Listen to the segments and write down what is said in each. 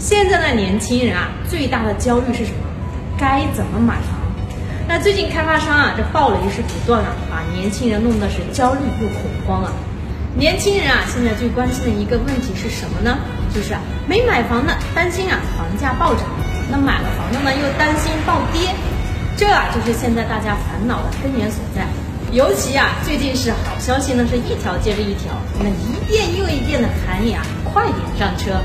现在的年轻人啊，最大的焦虑是什么？该怎么买房？那最近开发商啊，这暴雷是不断啊，把年轻人弄得是焦虑又恐慌啊。年轻人啊，现在最关心的一个问题是什么呢？就是啊，没买房的担心啊房价暴涨，那买了房的呢又担心暴跌，这啊就是现在大家烦恼的根源所在。尤其啊，最近是好消息呢，是一条接着一条，那一遍又一遍的喊你啊，快点上车。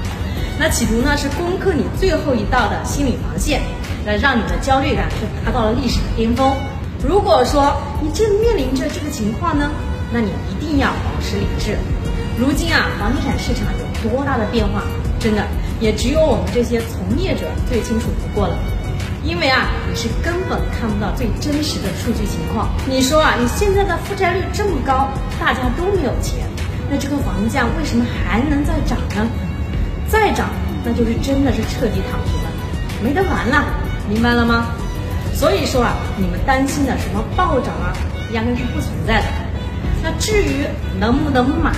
那企图呢是攻克你最后一道的心理防线，那让你的焦虑感是达到了历史的巅峰。如果说你正面临着这个情况呢，那你一定要保持理智。如今啊，房地产市场有多大的变化，真的也只有我们这些从业者最清楚不过了。因为啊，你是根本看不到最真实的数据情况。你说啊，你现在的负债率这么高，大家都没有钱，那这个房价为什么还能再涨呢？再涨，那就是真的是彻底躺平了，没得玩了，明白了吗？所以说啊，你们担心的什么暴涨啊，压根是不存在的。那至于能不能买，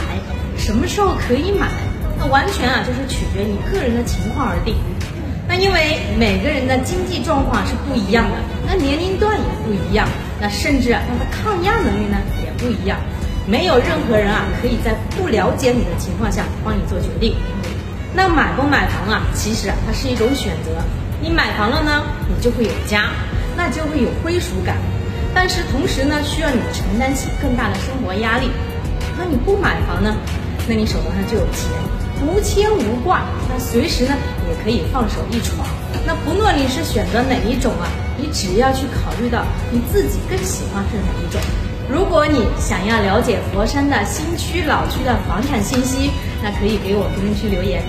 什么时候可以买，那完全啊就是取决你个人的情况而定。那因为每个人的经济状况是不一样的，那年龄段也不一样，那甚至啊他的抗压能力呢也不一样，没有任何人啊可以在不了解你的情况下帮你做决定。那买不买房啊？其实啊，它是一种选择。你买房了呢，你就会有家，那就会有归属感。但是同时呢，需要你承担起更大的生活压力。那你不买房呢，那你手头上就有钱，无牵无挂，那随时呢也可以放手一闯。那不论你是选择哪一种啊，你只要去考虑到你自己更喜欢是哪一种。如果你想要了解佛山的新区、老区的房产信息，那可以给我评论区留言。